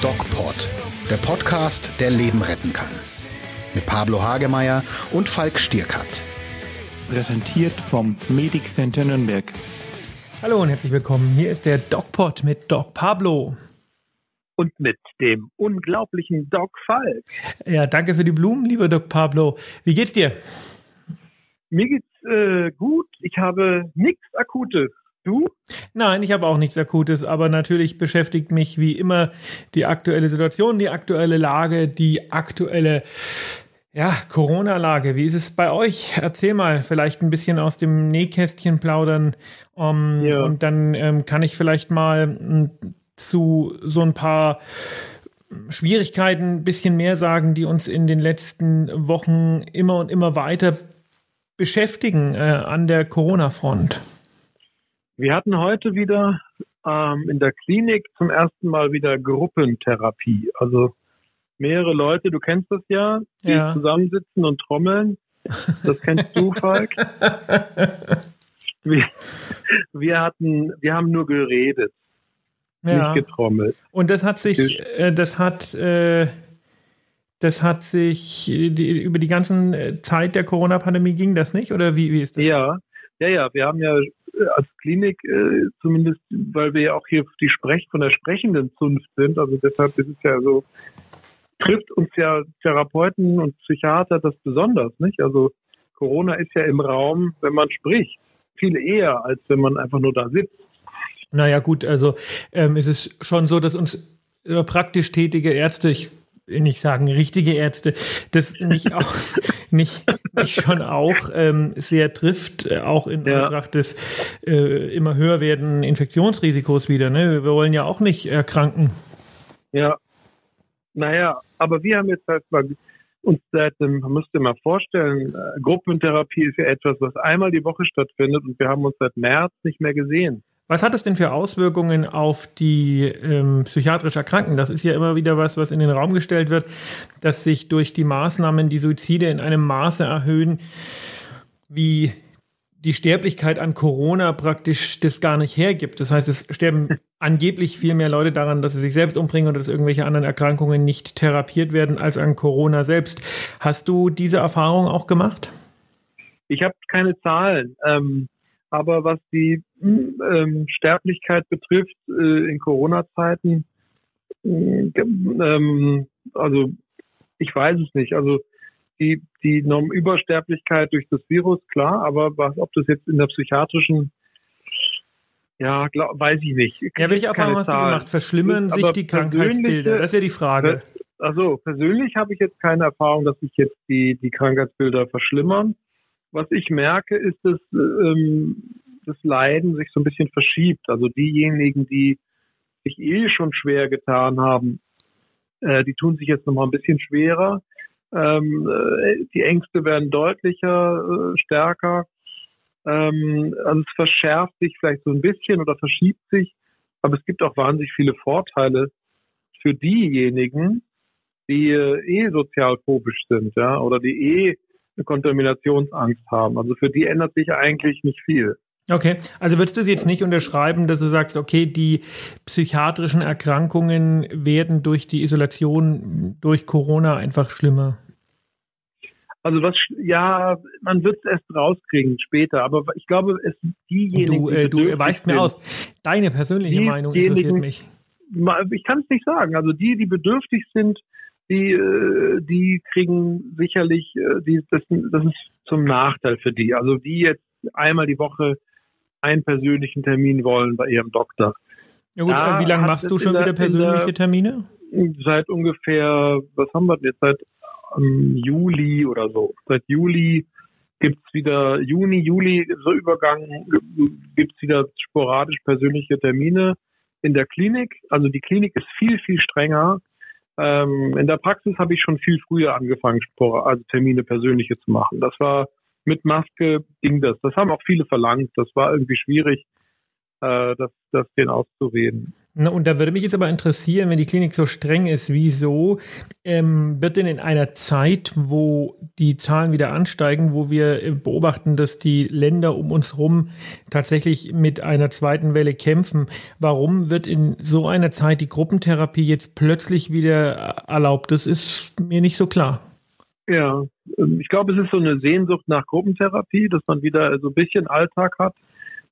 DocPod, der Podcast, der Leben retten kann. Mit Pablo Hagemeier und Falk Stierkat. Präsentiert vom Medic Center Nürnberg. Hallo und herzlich willkommen. Hier ist der DocPod mit Doc Pablo. Und mit dem unglaublichen Doc Falk. Ja, danke für die Blumen, lieber Doc Pablo. Wie geht's dir? Mir geht's äh, gut. Ich habe nichts Akutes. Du? Nein, ich habe auch nichts Akutes, aber natürlich beschäftigt mich wie immer die aktuelle Situation, die aktuelle Lage, die aktuelle ja, Corona-Lage. Wie ist es bei euch? Erzähl mal, vielleicht ein bisschen aus dem Nähkästchen plaudern. Um, ja. Und dann ähm, kann ich vielleicht mal m, zu so ein paar Schwierigkeiten ein bisschen mehr sagen, die uns in den letzten Wochen immer und immer weiter beschäftigen äh, an der Corona-Front. Wir hatten heute wieder ähm, in der Klinik zum ersten Mal wieder Gruppentherapie. Also mehrere Leute, du kennst das ja, die ja. zusammensitzen und trommeln. Das kennst du, Falk. Wir, wir hatten, wir haben nur geredet, ja. nicht getrommelt. Und das hat sich, äh, das hat, äh, das hat sich die, über die ganze Zeit der Corona-Pandemie ging das nicht? Oder wie, wie ist das? Ja, ja, ja. Wir haben ja als Klinik äh, zumindest, weil wir ja auch hier die Sprech von der sprechenden Zunft sind, also deshalb ist es ja so, trifft uns ja Therapeuten und Psychiater das besonders, nicht? Also Corona ist ja im Raum, wenn man spricht, viel eher, als wenn man einfach nur da sitzt. Naja, gut, also ähm, ist es schon so, dass uns äh, praktisch tätige Ärzte, ich nicht sagen richtige Ärzte, das nicht auch nicht, nicht schon auch ähm, sehr trifft, äh, auch in ja. Betracht des äh, immer höher werdenden Infektionsrisikos wieder. Ne? Wir wollen ja auch nicht erkranken. Ja. Naja, aber wir haben jetzt halt mal uns seit dem, man müsste mal vorstellen, äh, Gruppentherapie ist ja etwas, was einmal die Woche stattfindet und wir haben uns seit März nicht mehr gesehen. Was hat es denn für Auswirkungen auf die ähm, psychiatrisch Erkrankten? Das ist ja immer wieder was, was in den Raum gestellt wird, dass sich durch die Maßnahmen die Suizide in einem Maße erhöhen, wie die Sterblichkeit an Corona praktisch das gar nicht hergibt. Das heißt, es sterben angeblich viel mehr Leute daran, dass sie sich selbst umbringen oder dass irgendwelche anderen Erkrankungen nicht therapiert werden als an Corona selbst. Hast du diese Erfahrung auch gemacht? Ich habe keine Zahlen. Ähm, aber was die ähm, Sterblichkeit betrifft äh, in Corona-Zeiten, äh, ähm, also ich weiß es nicht. Also die, die Übersterblichkeit durch das Virus, klar, aber was, ob das jetzt in der psychiatrischen ja, glaub, weiß ich nicht. Ich ja, welche Erfahrungen hast du gemacht? Verschlimmern sich die Krankheitsbilder? Das ist ja die Frage. Also persönlich habe ich jetzt keine Erfahrung, dass sich jetzt die, die Krankheitsbilder verschlimmern was ich merke, ist, dass ähm, das Leiden sich so ein bisschen verschiebt. Also diejenigen, die sich eh schon schwer getan haben, äh, die tun sich jetzt nochmal ein bisschen schwerer. Ähm, äh, die Ängste werden deutlicher, äh, stärker. Ähm, also es verschärft sich vielleicht so ein bisschen oder verschiebt sich, aber es gibt auch wahnsinnig viele Vorteile für diejenigen, die äh, eh sozialphobisch sind, ja, oder die eh eine Kontaminationsangst haben. Also für die ändert sich eigentlich nicht viel. Okay, also würdest du es jetzt nicht unterschreiben, dass du sagst, okay, die psychiatrischen Erkrankungen werden durch die Isolation durch Corona einfach schlimmer? Also was, ja, man wird es erst rauskriegen später, aber ich glaube, es diejenigen. Du, äh, du weißt mir aus. Deine persönliche Meinung interessiert mich. Ich kann es nicht sagen. Also die, die bedürftig sind, die, äh, die kriegen sicherlich, äh, die, das, das ist zum Nachteil für die. Also die jetzt einmal die Woche einen persönlichen Termin wollen bei ihrem Doktor. Ja gut, da wie lange machst du schon der, wieder persönliche der, Termine? Seit ungefähr, was haben wir jetzt, seit um, Juli oder so. Seit Juli gibt's wieder, Juni, Juli, so Übergang, gibt's wieder sporadisch persönliche Termine in der Klinik. Also die Klinik ist viel, viel strenger ähm, in der Praxis habe ich schon viel früher angefangen, also Termine persönliche zu machen. Das war mit Maske ging das. Das haben auch viele verlangt. Das war irgendwie schwierig, äh, das, das denen auszureden. Na, und da würde mich jetzt aber interessieren, wenn die Klinik so streng ist, wieso ähm, wird denn in einer Zeit, wo die Zahlen wieder ansteigen, wo wir äh, beobachten, dass die Länder um uns herum tatsächlich mit einer zweiten Welle kämpfen, warum wird in so einer Zeit die Gruppentherapie jetzt plötzlich wieder erlaubt? Das ist mir nicht so klar. Ja, ähm, ich glaube, es ist so eine Sehnsucht nach Gruppentherapie, dass man wieder so ein bisschen Alltag hat.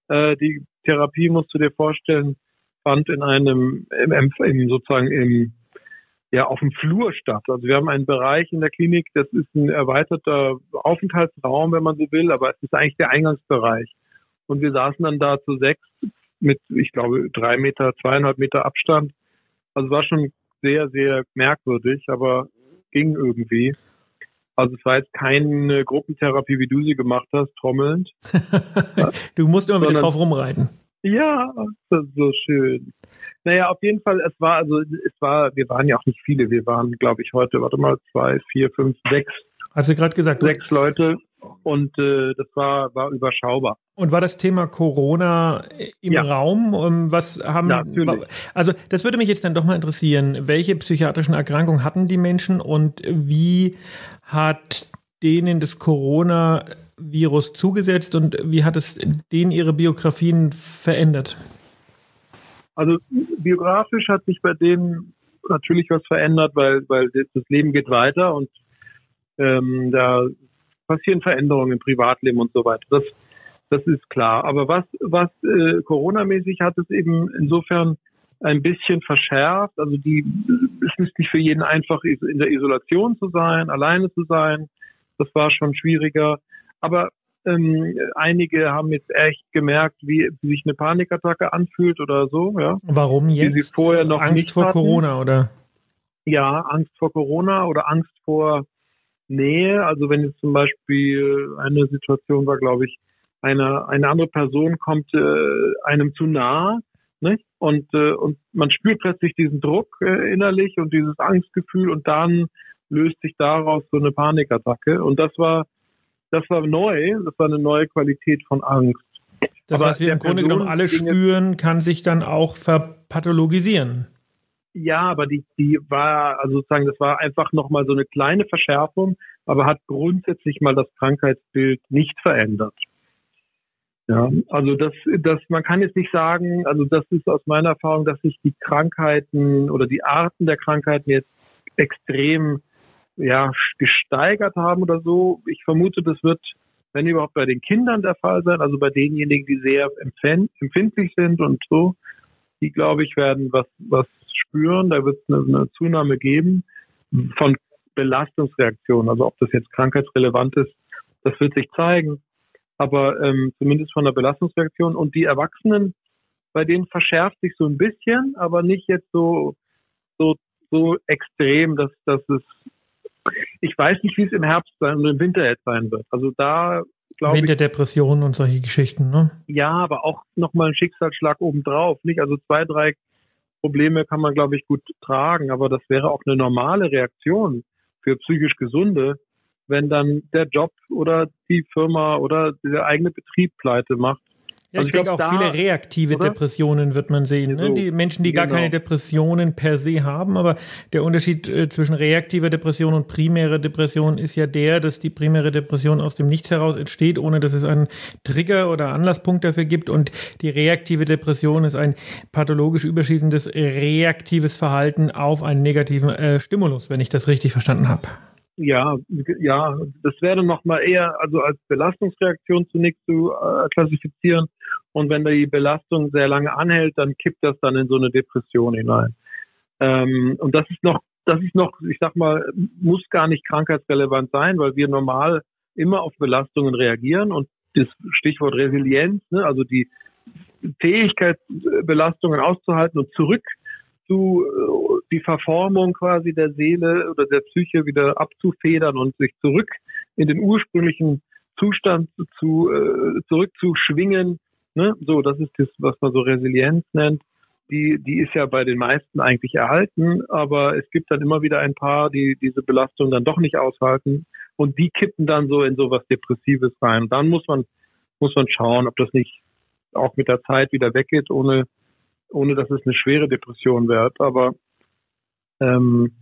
Äh, die Therapie musst du dir vorstellen, fand in einem, im, im, sozusagen im, ja, auf dem Flur statt. Also wir haben einen Bereich in der Klinik, das ist ein erweiterter Aufenthaltsraum, wenn man so will, aber es ist eigentlich der Eingangsbereich. Und wir saßen dann da zu sechs mit, ich glaube, drei Meter, zweieinhalb Meter Abstand. Also war schon sehr, sehr merkwürdig, aber ging irgendwie. Also es war jetzt keine Gruppentherapie, wie du sie gemacht hast, trommelnd. du musst immer wieder drauf rumreiten. Ja, das ist so schön. Naja, auf jeden Fall, es war, also es war, wir waren ja auch nicht viele, wir waren, glaube ich, heute, warte mal, zwei, vier, fünf, sechs. Hast du gerade gesagt? Sechs Leute und äh, das war, war überschaubar. Und war das Thema Corona im ja. Raum? Was haben, ja, also das würde mich jetzt dann doch mal interessieren. Welche psychiatrischen Erkrankungen hatten die Menschen und wie hat denen das Corona Virus zugesetzt und wie hat es denen ihre Biografien verändert? Also biografisch hat sich bei denen natürlich was verändert, weil, weil das Leben geht weiter und ähm, da passieren Veränderungen im Privatleben und so weiter. Das, das ist klar. Aber was, was äh, Corona-mäßig hat es eben insofern ein bisschen verschärft. Also die, es ist nicht für jeden einfach, in der Isolation zu sein, alleine zu sein. Das war schon schwieriger. Aber ähm, einige haben jetzt echt gemerkt, wie, wie sich eine Panikattacke anfühlt oder so. Ja. Warum jetzt? Sie vorher noch Angst nicht vor hatten. Corona oder? Ja, Angst vor Corona oder Angst vor Nähe. Also wenn jetzt zum Beispiel eine Situation war, glaube ich, eine, eine andere Person kommt äh, einem zu nah nicht? Und, äh, und man spürt plötzlich diesen Druck äh, innerlich und dieses Angstgefühl und dann löst sich daraus so eine Panikattacke. Und das war das war neu, das war eine neue Qualität von Angst. Das, Aber was wir im Grunde genommen alle spüren, kann sich dann auch verpathologisieren. Ja, aber die, die war, also sozusagen, das war einfach nochmal so eine kleine Verschärfung, aber hat grundsätzlich mal das Krankheitsbild nicht verändert. Ja, also das, das, man kann jetzt nicht sagen, also das ist aus meiner Erfahrung, dass sich die Krankheiten oder die Arten der Krankheiten jetzt extrem ja, gesteigert haben oder so. Ich vermute, das wird, wenn überhaupt bei den Kindern der Fall sein, also bei denjenigen, die sehr empfindlich sind und so, die, glaube ich, werden was, was spüren. Da wird es eine, eine Zunahme geben von Belastungsreaktionen. Also ob das jetzt krankheitsrelevant ist, das wird sich zeigen. Aber ähm, zumindest von der Belastungsreaktion. Und die Erwachsenen, bei denen verschärft sich so ein bisschen, aber nicht jetzt so, so, so extrem, dass, dass es ich weiß nicht, wie es im Herbst sein und im Winter jetzt sein wird. Also da glaube ich. Winterdepressionen und solche Geschichten, ne? Ja, aber auch nochmal ein Schicksalsschlag obendrauf. Nicht? Also zwei, drei Probleme kann man, glaube ich, gut tragen, aber das wäre auch eine normale Reaktion für psychisch Gesunde, wenn dann der Job oder die Firma oder der eigene Betrieb pleite macht ja, also ich, denke auch da, viele reaktive oder? Depressionen wird man sehen. Ne? Die Menschen, die genau. gar keine Depressionen per se haben, aber der Unterschied äh, zwischen reaktiver Depression und primärer Depression ist ja der, dass die primäre Depression aus dem Nichts heraus entsteht, ohne dass es einen Trigger oder Anlasspunkt dafür gibt. Und die reaktive Depression ist ein pathologisch überschießendes reaktives Verhalten auf einen negativen äh, Stimulus, wenn ich das richtig verstanden habe. Ja, ja, das wäre nochmal eher also als Belastungsreaktion zunächst zu äh, klassifizieren. Und wenn die Belastung sehr lange anhält, dann kippt das dann in so eine Depression hinein. Ähm, und das ist noch, das ist noch, ich sag mal, muss gar nicht krankheitsrelevant sein, weil wir normal immer auf Belastungen reagieren und das Stichwort Resilienz, ne, also die Fähigkeit, Belastungen auszuhalten und zurück zu äh, die Verformung quasi der Seele oder der Psyche wieder abzufedern und sich zurück in den ursprünglichen Zustand zu äh, zurückzuschwingen. Ne? So, das ist das, was man so Resilienz nennt. Die, die ist ja bei den meisten eigentlich erhalten, aber es gibt dann immer wieder ein paar, die diese Belastung dann doch nicht aushalten und die kippen dann so in so was Depressives rein. Dann muss man muss man schauen, ob das nicht auch mit der Zeit wieder weggeht, ohne ohne dass es eine schwere Depression wird. Aber ähm,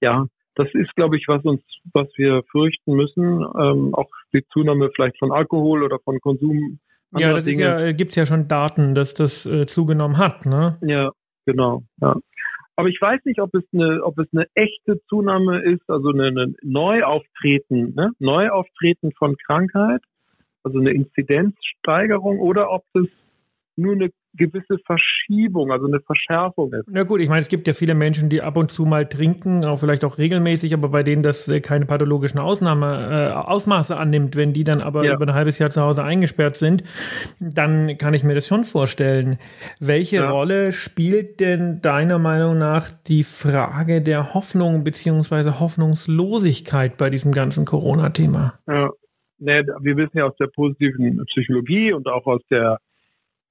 ja, das ist, glaube ich, was uns, was wir fürchten müssen. Ähm, auch die Zunahme vielleicht von Alkohol oder von Konsum. Ja, das Dinge. ist ja, äh, gibt's ja schon Daten, dass das äh, zugenommen hat, ne? Ja, genau, ja. Aber ich weiß nicht, ob es eine, ob es eine echte Zunahme ist, also eine, eine Neuauftreten, ne? Neuauftreten von Krankheit, also eine Inzidenzsteigerung, oder ob es nur eine gewisse Verschiebung, also eine Verschärfung ist. Na gut, ich meine, es gibt ja viele Menschen, die ab und zu mal trinken, auch vielleicht auch regelmäßig, aber bei denen das äh, keine pathologischen Ausnahme, äh, Ausmaße annimmt. Wenn die dann aber ja. über ein halbes Jahr zu Hause eingesperrt sind, dann kann ich mir das schon vorstellen. Welche ja. Rolle spielt denn deiner Meinung nach die Frage der Hoffnung beziehungsweise Hoffnungslosigkeit bei diesem ganzen Corona-Thema? Ja. Nee, wir wissen ja aus der positiven Psychologie und auch aus der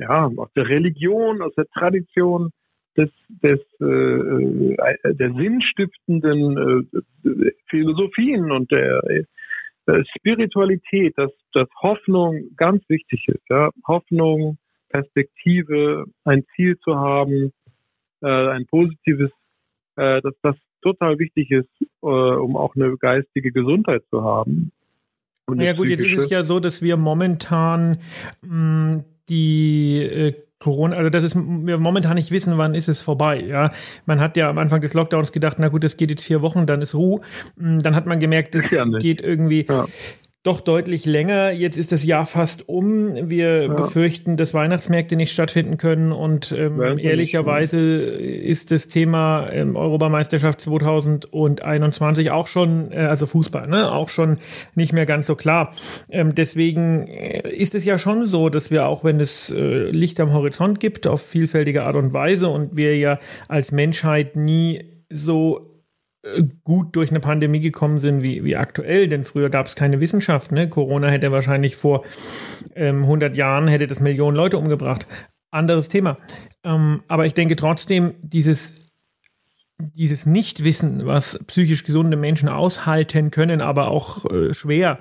ja, aus der Religion, aus der Tradition des, des äh, äh, der sinnstiftenden äh, Philosophien und der äh, Spiritualität, dass, dass Hoffnung ganz wichtig ist. Ja? Hoffnung, Perspektive, ein Ziel zu haben, äh, ein positives, äh, dass das total wichtig ist, um auch eine geistige Gesundheit zu haben. Ja gut, jetzt ist es ja so, dass wir momentan mh, mm, die äh, Corona, also das ist, wir momentan nicht wissen, wann ist es vorbei. Ja, man hat ja am Anfang des Lockdowns gedacht, na gut, das geht jetzt vier Wochen, dann ist Ruhe. Mm, dann hat man gemerkt, das ja, geht irgendwie. Ja doch deutlich länger. Jetzt ist das Jahr fast um. Wir ja. befürchten, dass Weihnachtsmärkte nicht stattfinden können. Und ähm, ehrlicherweise ist das Thema ähm, Europameisterschaft 2021 auch schon, äh, also Fußball, ne, auch schon nicht mehr ganz so klar. Ähm, deswegen äh, ist es ja schon so, dass wir auch, wenn es äh, Licht am Horizont gibt, auf vielfältige Art und Weise und wir ja als Menschheit nie so gut durch eine Pandemie gekommen sind wie, wie aktuell, denn früher gab es keine Wissenschaft. Ne? Corona hätte wahrscheinlich vor ähm, 100 Jahren hätte das Millionen Leute umgebracht. Anderes Thema. Ähm, aber ich denke trotzdem, dieses dieses Nichtwissen, was psychisch gesunde Menschen aushalten können, aber auch äh, schwer,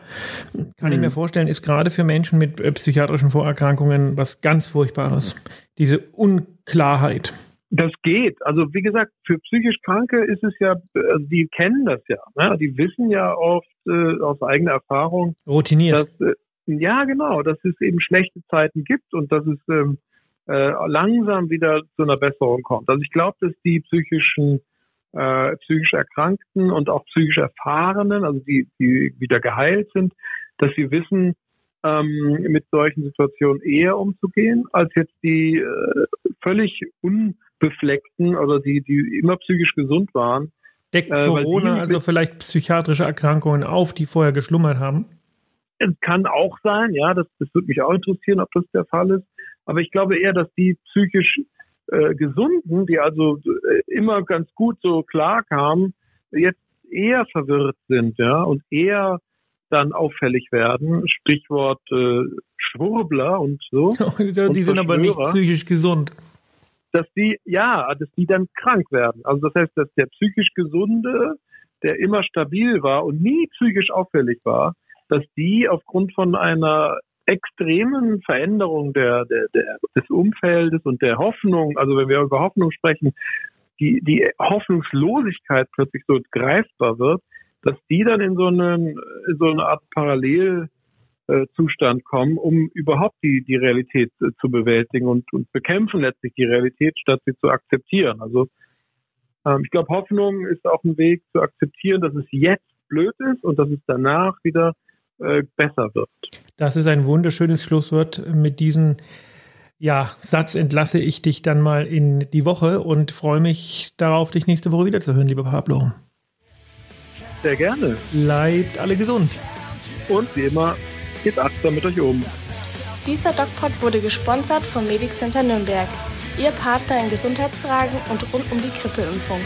kann mhm. ich mir vorstellen, ist gerade für Menschen mit äh, psychiatrischen Vorerkrankungen was ganz Furchtbares. Diese Unklarheit. Das geht. Also wie gesagt, für psychisch Kranke ist es ja, also die kennen das ja. Ne? Die wissen ja oft äh, aus eigener Erfahrung. Routiniert. Dass, äh, ja, genau, dass es eben schlechte Zeiten gibt und dass es ähm, äh, langsam wieder zu einer Besserung kommt. Also ich glaube, dass die psychischen äh, psychisch Erkrankten und auch psychisch Erfahrenen, also die, die wieder geheilt sind, dass sie wissen, ähm, mit solchen Situationen eher umzugehen, als jetzt die äh, völlig un Befleckten oder die, die immer psychisch gesund waren. Deckt äh, Corona also vielleicht psychiatrische Erkrankungen auf, die vorher geschlummert haben? Es kann auch sein, ja, das, das würde mich auch interessieren, ob das der Fall ist. Aber ich glaube eher, dass die psychisch äh, Gesunden, die also äh, immer ganz gut so klar kamen, jetzt eher verwirrt sind, ja, und eher dann auffällig werden. Stichwort äh, Schwurbler und so. die und sind aber nicht psychisch gesund dass die, ja, dass die dann krank werden. Also das heißt, dass der psychisch Gesunde, der immer stabil war und nie psychisch auffällig war, dass die aufgrund von einer extremen Veränderung der, der, der, des Umfeldes und der Hoffnung, also wenn wir über Hoffnung sprechen, die, die Hoffnungslosigkeit plötzlich so greifbar wird, dass die dann in so, einen, in so eine Art Parallel äh, Zustand kommen, um überhaupt die, die Realität äh, zu bewältigen und, und bekämpfen letztlich die Realität, statt sie zu akzeptieren. Also ähm, ich glaube, Hoffnung ist auch ein Weg zu akzeptieren, dass es jetzt blöd ist und dass es danach wieder äh, besser wird. Das ist ein wunderschönes Schlusswort. Mit diesem ja, Satz entlasse ich dich dann mal in die Woche und freue mich darauf, dich nächste Woche wiederzuhören, lieber Pablo. Sehr gerne. Bleibt alle gesund. Und wie immer, Geht achtsam mit euch um. Dieser DocPod wurde gesponsert vom Medic Center Nürnberg. Ihr Partner in Gesundheitsfragen und rund um die Grippeimpfung.